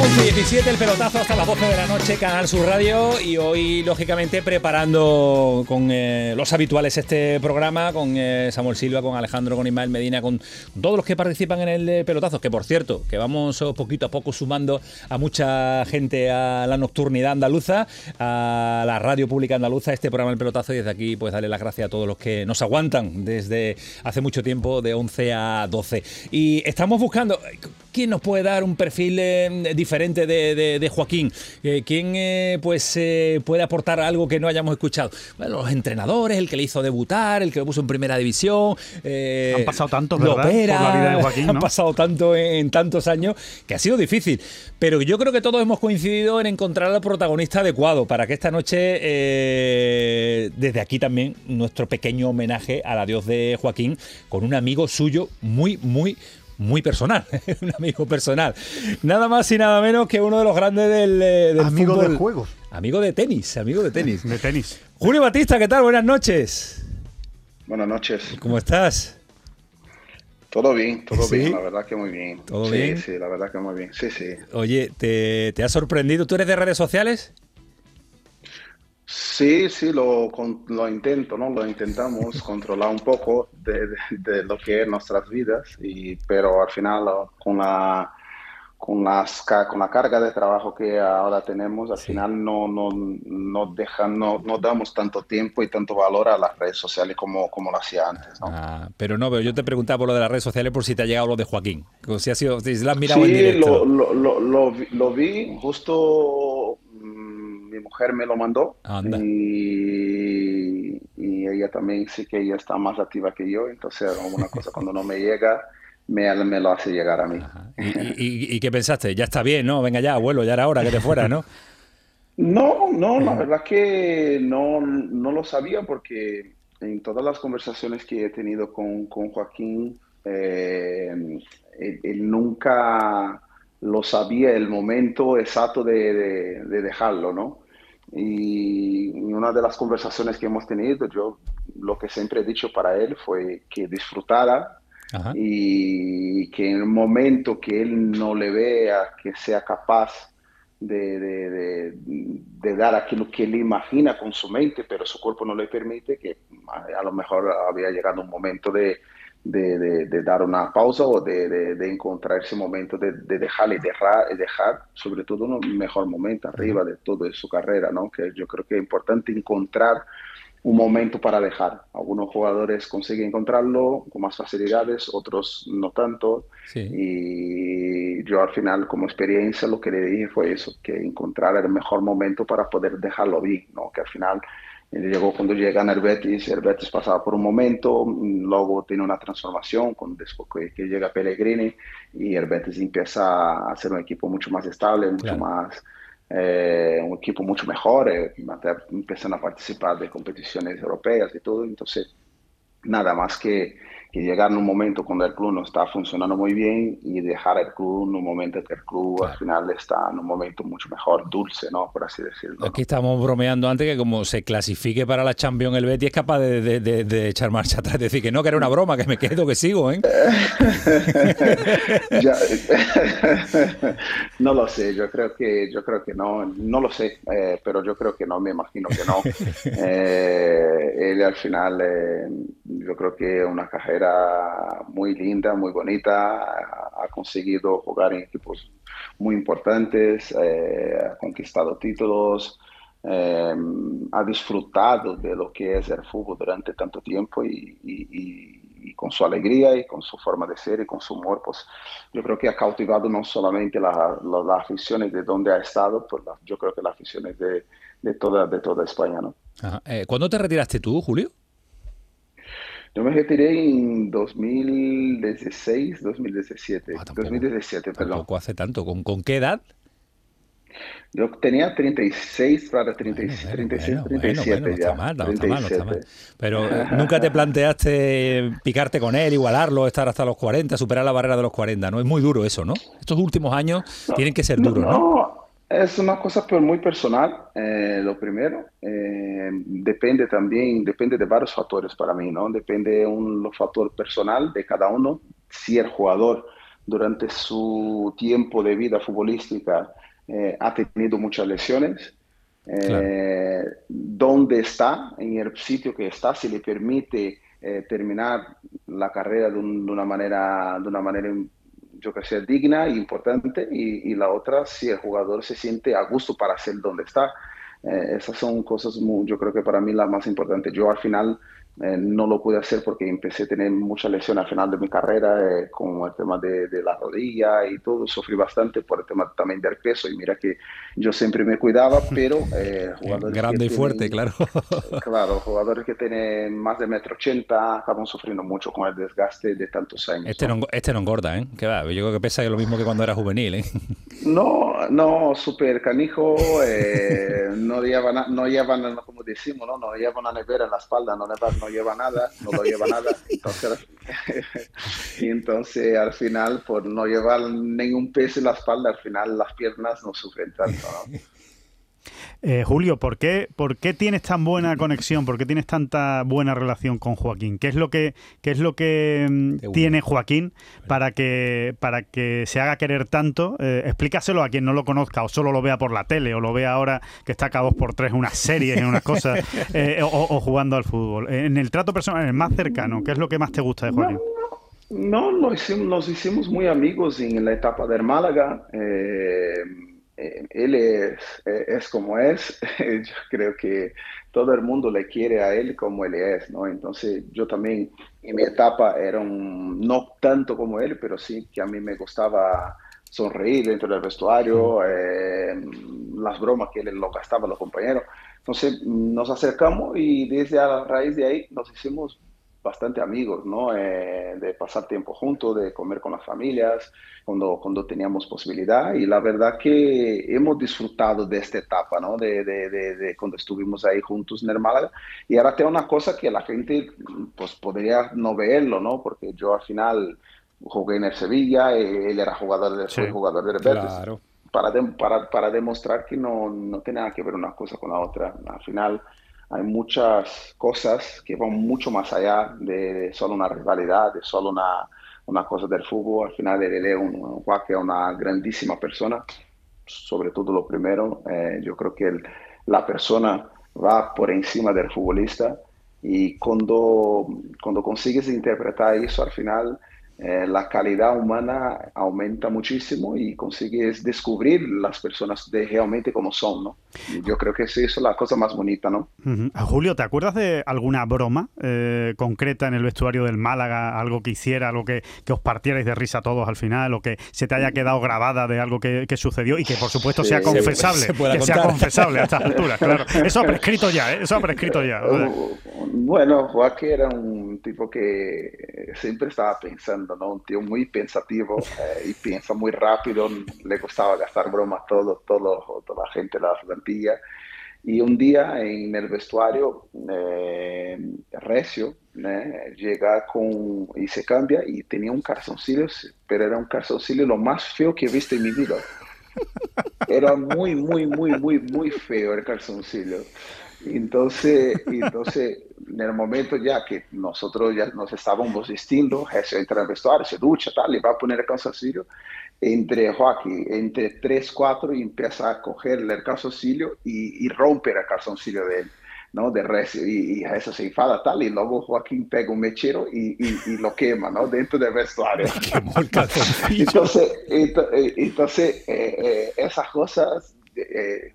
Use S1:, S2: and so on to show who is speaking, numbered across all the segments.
S1: 11 y 17, el pelotazo hasta las 12 de la noche, Canal Sur Radio. Y hoy, lógicamente, preparando con eh, los habituales este programa, con eh, Samuel Silva, con Alejandro, con Ismael Medina, con todos los que participan en el eh, pelotazo. Que por cierto, que vamos poquito a poco sumando a mucha gente a la nocturnidad andaluza, a la radio pública andaluza, este programa El Pelotazo. Y desde aquí, pues darle las gracias a todos los que nos aguantan desde hace mucho tiempo, de 11 a 12. Y estamos buscando. ¿Quién nos puede dar un perfil diferente? diferente de, Joaquín? Eh, ¿Quién eh, pues eh, puede aportar algo que no hayamos escuchado? Bueno, los entrenadores, el que le hizo debutar, el que lo puso en primera división.
S2: han pasado tantos, ¿verdad? Por la vida de Joaquín,
S1: Han pasado tanto en, tantos años que ha sido difícil. Pero yo creo que todos hemos coincidido en encontrar al protagonista adecuado para que esta noche, desde aquí también, nuestro pequeño homenaje al adiós de Joaquín con un amigo suyo muy, muy, muy personal, un amigo personal. Nada más y nada menos que uno de los grandes del, eh, del
S2: amigo de juegos.
S1: Amigo de tenis, amigo de tenis.
S2: De tenis.
S1: Julio Batista, ¿qué tal? Buenas noches.
S3: Buenas noches.
S1: ¿Cómo estás?
S3: Todo bien, todo bien, la verdad que muy bien.
S1: ¿Todo
S3: sí,
S1: bien?
S3: Sí, la verdad que muy bien. Sí, sí.
S1: Oye, ¿te, ¿te ha sorprendido? ¿Tú eres de redes sociales?
S3: Sí, sí, lo, lo intento, ¿no? Lo intentamos controlar un poco de, de, lo que es nuestras vidas, y, pero al final con la, con, las, con la carga de trabajo que ahora tenemos, al final no, no, no, dejan, no, no damos tanto tiempo y tanto valor a las redes sociales como, como lo hacía antes, ¿no?
S1: Ah, pero no, pero yo te preguntaba por lo de las redes sociales por si te ha llegado lo de Joaquín, si, ha sido, si la has mirado
S3: sí,
S1: en directo.
S3: Lo, lo, lo, lo vi justo mujer me lo mandó y, y, ella también sí que ella está más activa que yo, entonces alguna cosa cuando no me llega me, me lo hace llegar a mí.
S1: ¿Y, y, qué pensaste? Ya está bien, ¿no? Venga ya, abuelo, ya era hora que te fuera, ¿no?
S3: no, no, la verdad que no, no lo sabía porque en todas las conversaciones que he tenido con, con Joaquín, eh, él, él nunca lo sabía el momento exacto de, de, dejarlo, ¿no? Y en una de las conversaciones que hemos tenido, yo lo que siempre he dicho para él fue que disfrutara Ajá. y que en el momento que él no le vea que sea capaz de, de, de, dar aquello que él imagina con su mente, pero su cuerpo no le permite, que a lo mejor había llegado un momento de, de, de, de, dar una pausa o de, de encontrar ese momento de, dejarle dejar, dejar, sobre todo un mejor momento arriba de toda su carrera, ¿no? Que yo creo que es importante encontrar un momento para dejar. Algunos jugadores consiguen encontrarlo con más facilidades, otros no tanto.
S1: Sí.
S3: Y yo al final, como experiencia, lo que le dije fue eso, que encontrar el mejor momento para poder dejarlo bien, ¿no? Que al final llegó cuando llega el Betis, el Betis pasaba por un momento, luego tiene una transformación con, después que, que llega Pellegrini y el Betis empieza a ser un equipo mucho más estable, mucho
S1: Claro.
S3: más eh, un equipo mucho mejor, eh, empiezan a participar de competiciones europeas y todo, entonces nada más que, que llegar en un momento cuando el club no está funcionando muy bien y dejar el club en un momento que el club
S1: Claro.
S3: al final está en un momento mucho mejor, dulce, ¿no? Por así decirlo. ¿no?
S1: Aquí estamos bromeando antes que como se clasifique para la Champions el Betis es capaz de, de- de- de echar marcha atrás, decir que no, que era una broma, que me quedo, que sigo, ¿eh?
S3: No lo sé, yo creo que yo creo que no, no lo sé, eh, pero yo creo que no, me imagino que no. Eh, él al final, eh, yo creo que una carrera muy linda, muy bonita, ha, conseguido jugar en equipos muy importantes, eh, ha conquistado títulos, eh, ha disfrutado de lo que es el fútbol durante tanto tiempo y, y- y- y con su alegría y con su forma de ser y con su humor, pues yo creo que ha cautivado no solamente la- la- las aficiones de donde ha estado, pues la- yo creo que las aficiones de, de toda, de toda España, ¿no?
S1: Ajá. Eh, ¿Cuándo te retiraste tú, Julio?
S3: Yo me retiré en 2016, 2017,
S1: Ah, tampoco.
S3: 2017, perdón.
S1: Tampoco hace tanto. ¿Con, con qué edad?
S3: Yo tenía 36 para 30
S1: Bueno, bueno,
S3: 36,
S1: bueno, bueno,
S3: 37
S1: bueno, no
S3: ya.
S1: está mal, no está mal, no está mal.
S3: 37.
S1: Pero eh, nunca te planteaste picarte con él, igualarlo, estar hasta los 40, superar la barrera de los 40, ¿no? Es muy duro eso, ¿no? Estos últimos años tienen que ser duros, ¿no?
S3: Es una cosa muy personal, eh, lo primero. Eh, depende también, depende de varios factores para mí, ¿no? Depende un factor personal de cada uno. Si el jugador durante su tiempo de vida futbolística eh, ha tenido muchas lesiones, dónde está, en el sitio que está, si le permite terminar la carrera de, una manera, de una manera yo que sé, digna e importante, y, la otra, si el jugador se siente a gusto para ser donde está. Eh, esas son cosas, muy, yo creo que para mí las más importantes. Yo al final eh, no lo pude hacer porque empecé a tener mucha lesión al final de mi carrera, eh, con el tema de, la rodilla y todo. Sufrí bastante por el tema también del peso. Y mira que yo siempre me cuidaba, pero
S1: eh. Grande y fuerte, claro.
S3: claro, jugadores que tienen más de metro ochenta acaban sufriendo mucho con el desgaste de tantos años.
S1: Este no, este no engorda, ¿eh? Que va, yo creo que pesa lo mismo que cuando era juvenil, ¿eh?
S3: No, no, súper canijo. no llevan, no llevan, como decimos, ¿no? No llevan una nevera en la espalda, no, no lleva nada, no lo lleva nada. Entonces, y entonces al final, por no llevar ningún peso en la espalda, al final las piernas no sufren tanto.
S2: Eh, Julio, ¿por qué, ¿por qué tienes tan buena conexión? ¿Por qué tienes tanta buena relación con Joaquín? ¿Qué es lo que, qué es lo que mm, tiene Joaquín para que, para que se haga querer tanto? Eh, explícaselo a quien no lo conozca o solo lo vea por la tele o lo vea ahora que está cada dos por tres en unas series, en unas cosas, eh, o, jugando al fútbol. En el trato personal, en el más cercano, ¿qué es lo que más te gusta de Joaquín?
S3: No, nos, hicimos, nos hicimos muy amigos en la etapa del Málaga. Eh, él es, eh, es, como es, yo creo que todo el mundo le quiere a él como él es, ¿no? Entonces yo también en mi etapa era un, no tanto como él, pero sí que a mí me gustaba sonreír dentro del vestuario, eh, las bromas que él lo gastaba los compañeros. Entonces nos acercamos y desde a raíz de ahí nos hicimos bastante amigos, ¿no? Eh, de pasar tiempo juntos, de comer con las familias, cuando, cuando teníamos posibilidad. Y la verdad que hemos disfrutado de esta etapa, ¿no? De, de, de, cuando estuvimos ahí juntos en el Málaga. Y ahora tengo una cosa que la gente, pues, podría no verlo, ¿no? Porque yo al final jugué en el Sevilla, él era jugador del sí, jugador del Claro. Para, para, para demostrar que no, no tiene nada que ver una cosa con la otra. Al final hay muchas cosas que van mucho más allá de, solo una rivalidad, de solo una, una cosa del fútbol. Al final, él es un, es una grandísima persona, sobre todo lo primero. Eh, yo creo que la persona va por encima del futbolista y cuando, cuando consigues interpretar eso al final eh, la calidad humana aumenta muchísimo y consigues descubrir las personas de realmente como son, ¿no? yo creo que eso es la cosa más bonita, ¿no?
S2: Julio, ¿te acuerdas de alguna broma eh, concreta en el vestuario del Málaga? Algo que hiciera, algo que, os partierais de risa todos al final, o que se te haya quedado grabada de algo que, sucedió y que por supuesto sea confesable, que sea confesable a estas alturas, claro. Eso ha prescrito ya, ¿eh? Eso ha prescrito ya.
S3: Uh, bueno, Joaquín era un tipo que siempre estaba pensando un tío muy pensativo eh, y piensa muy rápido, le gustaba gastar bromas todo, todo, toda la gente de la plantilla. Y un día en el vestuario, eh, Recio llega con, y se cambia y tenía un calzoncillo, pero era un calzoncillo lo más feo que he visto en mi vida. Era muy, muy, muy, muy, muy feo el calzoncillo. Entonces, entonces, en el momento ya que nosotros ya nos estábamos vistiendo, Jesús entra el vestuario, se ducha, tal, le va a poner el calzoncillo, entre Joaquín, entre 3, 4 y empieza a coger el calzoncillo y, y romper el calzoncillo de él. ¿no? De recio y, a eso se enfada tal y luego Joaquín pega un mechero y, y, lo quema, ¿no? Dentro del vestuario. entonces, entonces, entonces eh, eh, esas cosas eh,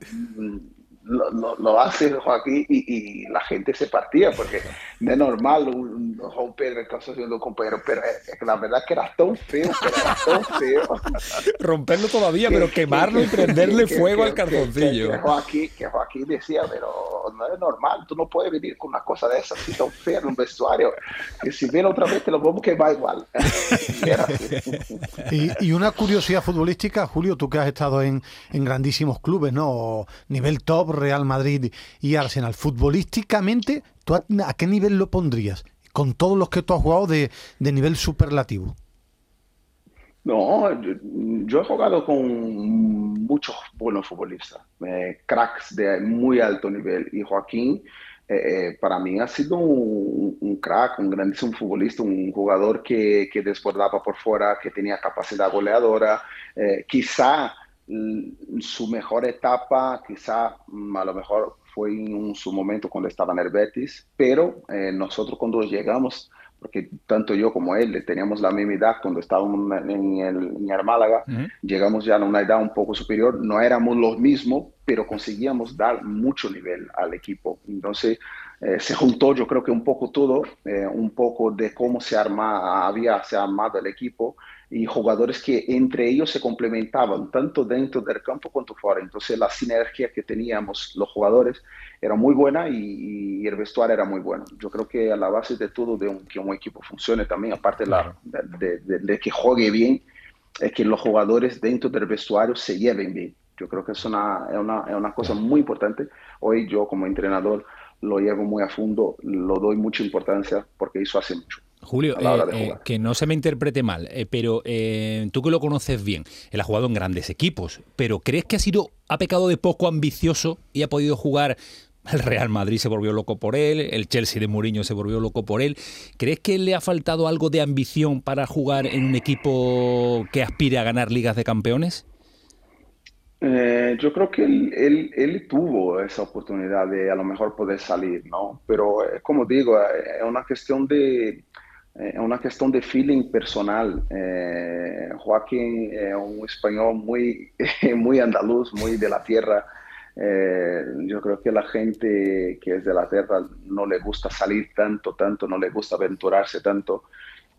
S3: lo, lo, hace Joaquín y, y, la gente se partía, porque no es normal un, romper el calzoncillo de un compañero, pero la verdad que era tan feo, era tan feo.
S1: Romperlo todavía, pero quemarlo y prenderle fuego al calzoncillo.
S3: Que, Joaquín, que Joaquín decía, pero no es normal, tú no puedes venir con una cosa de esas así tan fea en un vestuario, que si viene otra vez te lo vamos a quemar igual.
S4: y, una curiosidad futbolística, Julio, tú que has estado en, en grandísimos clubes, ¿no? Nivel top, Real Madrid y Arsenal, futbolísticamente, ¿tú a, qué nivel lo pondrías? Con todos los que tú has jugado de, nivel superlativo.
S3: No, yo, he jugado con muchos buenos futbolistas, eh, cracks de muy alto nivel. Y Joaquín, eh, eh, para mí ha sido un, crack, un grandísimo futbolista, un jugador que, que desbordaba por fuera, que tenía capacidad goleadora. quizá su mejor etapa, quizá mm, a lo mejor fue en su momento cuando estaba en el Betis, pero nosotros cuando llegamos porque tanto yo como él teníamos la misma edad cuando estábamos en el, en Málaga, llegamos ya a una edad un poco superior, no éramos los mismos, pero conseguíamos dar mucho nivel al equipo. Entonces eh, se juntó yo creo que un poco todo, eh, un poco de cómo se arma, había se armado el equipo y jugadores que entre ellos se complementaban, tanto dentro del campo cuanto fuera. Entonces la sinergia que teníamos los jugadores era muy buena y, el vestuario era muy bueno. Yo creo que a la base de todo de que un equipo funcione también, aparte la, de, que juegue bien, es que los jugadores dentro del vestuario se lleven bien. Yo creo que es una, es una, es una cosa muy importante. Hoy yo como entrenador lo llevo muy a fondo, lo doy mucha importancia porque eso hace mucho.
S1: Julio, eh, eh, que no se me interprete mal, eh, pero tú que lo conoces bien, él ha jugado en grandes equipos, pero ¿crees que ha sido, ha pecado de poco ambicioso y ha podido jugar el Real Madrid se volvió loco por él, el Chelsea de Mourinho se volvió loco por él. ¿Crees que le ha faltado algo de ambición para jugar en un equipo que aspire a ganar ligas de campeones?
S3: Eh, yo creo que él, tuvo esa oportunidad de a lo mejor poder salir, ¿no? Pero eh, como digo, eh, es una cuestión de es una cuestión de feeling personal. Joaquín es un español muy, muy andaluz, muy de la tierra. Eh, yo creo que la gente que es de la tierra no le gusta salir tanto, tanto, no le gusta aventurarse tanto.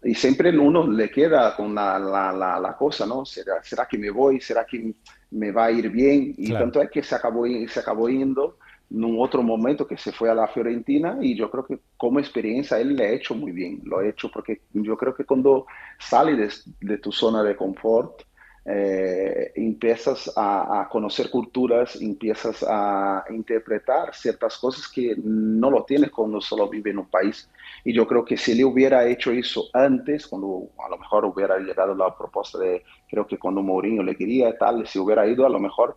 S3: Y siempre uno le queda con la, la, la, cosa, ¿no? ¿Será, ¿Será que me voy? ¿Será que me va a ir bien? Y tanto es que se acabó, se acabó yendo en un otro momento que se fue a la Fiorentina y yo creo que como experiencia él le ha hecho muy bien. Lo ha hecho porque yo creo que cuando sales de, de tu zona de confort, eh, empiezas a, conocer culturas, empiezas a interpretar ciertas cosas que no lo tienes cuando solo vive en un país. Y yo creo que si él hubiera hecho eso antes, cuando a lo mejor hubiera llegado la propuesta de, creo que cuando Mourinho le quería tal, si hubiera ido, a lo mejor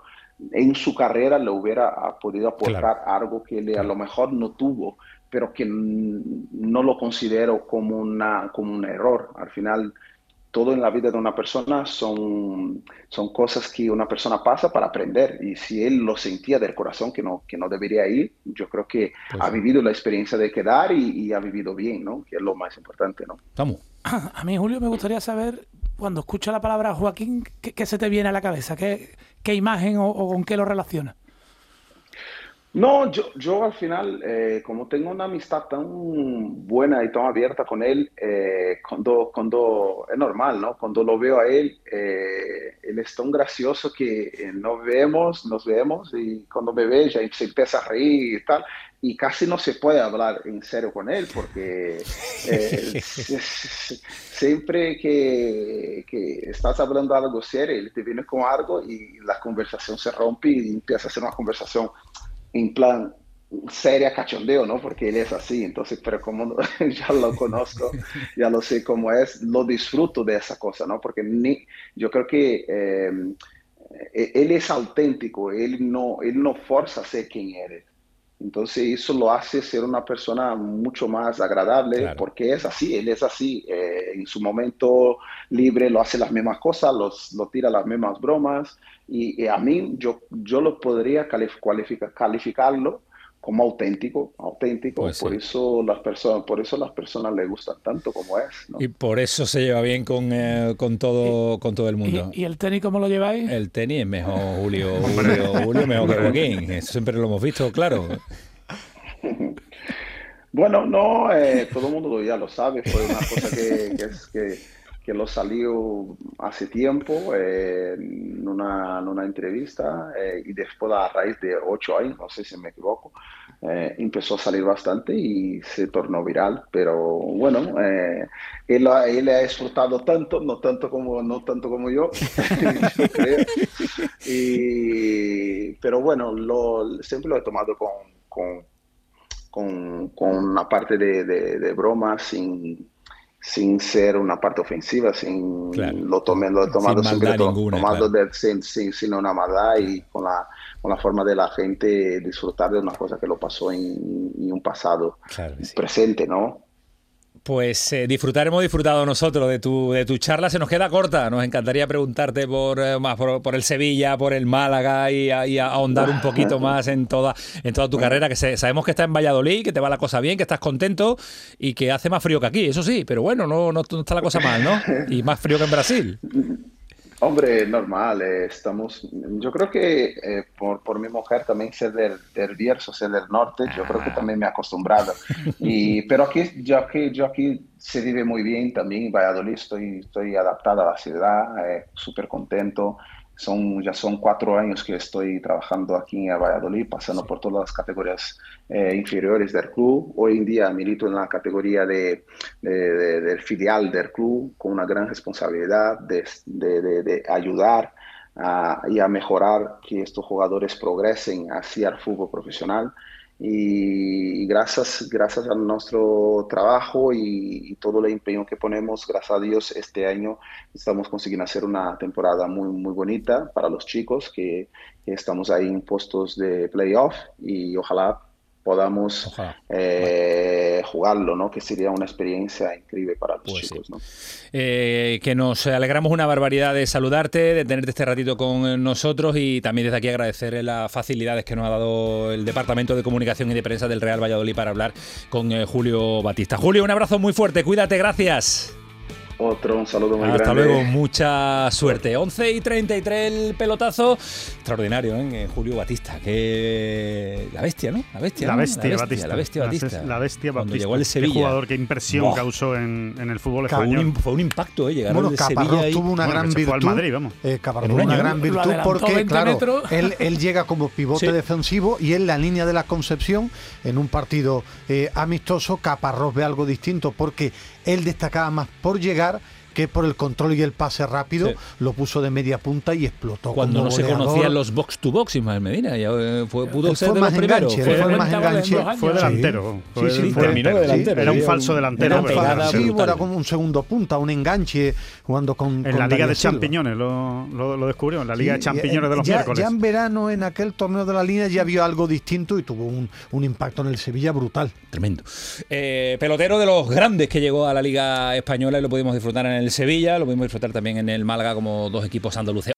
S3: en su carrera le hubiera podido aportar algo que él a lo mejor no tuvo, pero que no lo considero como, una, como un error. Al final, todo en la vida de una persona son, son cosas que una persona pasa para aprender. Y si él lo sentía del corazón que no, que no debería ir, yo creo que pues ha vivido la experiencia de quedar y, ha vivido bien, ¿no? Que es lo más importante, ¿no?
S1: Estamos.
S5: A mí, Julio, me gustaría saber, cuando escucha la palabra Joaquín, ¿qué, se te viene a la cabeza? ¿Qué, qué imagen o, o con qué lo relaciona?
S3: No, yo, yo al final, eh, como tengo una amistad tan buena y tan abierta con él, eh, cuando, cuando es normal, ¿no? Cuando lo veo a él, eh, él es tan gracioso que nos vemos, nos vemos y cuando me ve ya se empieza a reír y tal, y casi no se puede hablar en serio con él porque siempre que, que, estás hablando algo serio, él te viene con algo y la conversación se rompe y empieza a ser una conversación en plan seria cachondeo, ¿no? Porque él es así, entonces, pero como ya lo conozco, ya lo sé cómo es, lo disfruto de esa cosa, ¿no? Porque ni, yo creo que eh, él es auténtico, él no, él no forza a ser quien eres. Entonces eso lo hace ser una persona mucho más agradable porque es así, él es así. Eh, en su momento libre lo hace las mismas cosas, los, lo tira las mismas bromas y, a mí yo, yo lo podría calificar, calificarlo como auténtico, auténtico. Pues por eso las personas, por eso las personas le gustan tanto como es.
S1: Y por eso se lleva bien con, eh, con todo, con todo el mundo.
S5: ¿Y, el tenis cómo lo lleváis?
S1: El tenis es mejor, Julio, Julio, Julio mejor que Joaquín. Eso siempre lo hemos visto, claro.
S3: bueno, no, eh, todo el mundo ya lo sabe. Fue una cosa que, que es que que lo salió hace tiempo eh, en, una, en, una, entrevista eh, y después a raíz de ocho años, no sé si me equivoco, eh, empezó a salir bastante y se tornó viral, pero bueno, él, él, ha disfrutado tanto, no tanto como, no tanto como yo, yo creo. Y, pero bueno, lo, siempre lo he tomado con, con, con, con una parte de, de, de broma sin sin ser una parte ofensiva, sin lo, tomé, lo he tomado siempre tomado sin, sin, una maldad y con la, con la forma de la gente disfrutar de una cosa que lo pasó en, en un pasado presente, ¿no?
S1: Pues eh, disfrutar hemos disfrutado nosotros de tu, de tu charla. Se nos queda corta. Nos encantaría preguntarte por, eh, más por, el Sevilla, por el Málaga y, ahondar un poquito más en toda, en toda tu carrera. Que sabemos que estás en Valladolid, que te va la cosa bien, que estás contento y que hace más frío que aquí, eso sí. Pero bueno, no, no está la cosa mal, ¿no? Y más frío que en Brasil.
S3: Hombre, normal, eh, estamos, yo creo que eh, por, por, mi mujer también ser del, del Bierzo, ser del norte, yo creo que ah. también me he acostumbrado. Y, pero aquí, yo aquí, yo aquí se vive muy bien también, en Valladolid estoy, estoy adaptada a la ciudad, eh, súper contento. Son, ya son cuatro años que estoy trabajando aquí en Valladolid, pasando por todas las categorías eh, inferiores del club. Hoy en día milito en la categoría de, del filial del club, con una gran responsabilidad de, de ayudar a, y a mejorar que estos jugadores progresen hacia el fútbol profesional y, gracias, gracias a nuestro trabajo y, todo el empeño que ponemos, gracias a Dios, este año estamos consiguiendo hacer una temporada muy, muy bonita para los chicos que, que estamos ahí en puestos de playoff y ojalá podamos eh, jugarlo, ¿no? Que sería una experiencia increíble para los pues chicos, ¿no?
S1: Eh, que nos alegramos una barbaridad de saludarte, de tenerte este ratito con nosotros y también desde aquí agradecer las facilidades que nos ha dado el Departamento de Comunicación y de Prensa del Real Valladolid para hablar con eh, Julio Batista. Julio, un abrazo muy fuerte, cuídate, gracias.
S3: Otro, un saludo muy
S1: Hasta luego, mucha suerte. 11 y 33 el pelotazo. Extraordinario, ¿eh? Julio Batista, que. La bestia, ¿no?
S2: La bestia. La bestia, Batista. La bestia Batista. La bestia Cuando llegó al Sevilla. Qué jugador, qué impresión causó en, en, el fútbol español.
S1: fue un impacto, ¿eh? Llegar
S4: bueno, Sevilla. tuvo una gran virtud. Al Madrid, vamos. Eh, tuvo una gran virtud porque, claro, él, él, llega como pivote defensivo y en la línea de la Concepción, en un partido eh, amistoso, Caparrós ve algo distinto porque él destacaba más por llegar lugar que por el control y el pase rápido lo puso de media punta y explotó.
S1: Cuando no se conocían los box to box, Ismael Medina, ya eh, fue, pudo ser de los primeros.
S2: Fue, fue, más enganche. fue delantero. Sí, sí, terminó de delantero. Era un falso delantero.
S4: Era sí, era como un segundo punta, un enganche jugando con.
S2: En la Liga de Champiñones lo, lo, descubrió, en la Liga de Champiñones de los
S4: ya,
S2: miércoles.
S4: Ya en verano, en aquel torneo de la línea, ya vio algo distinto y tuvo un, un impacto en el Sevilla brutal.
S1: Tremendo. Eh, pelotero de los grandes que llegó a la Liga Española y lo pudimos disfrutar en Sevilla, lo pudimos disfrutar también en el Málaga como dos equipos andaluces.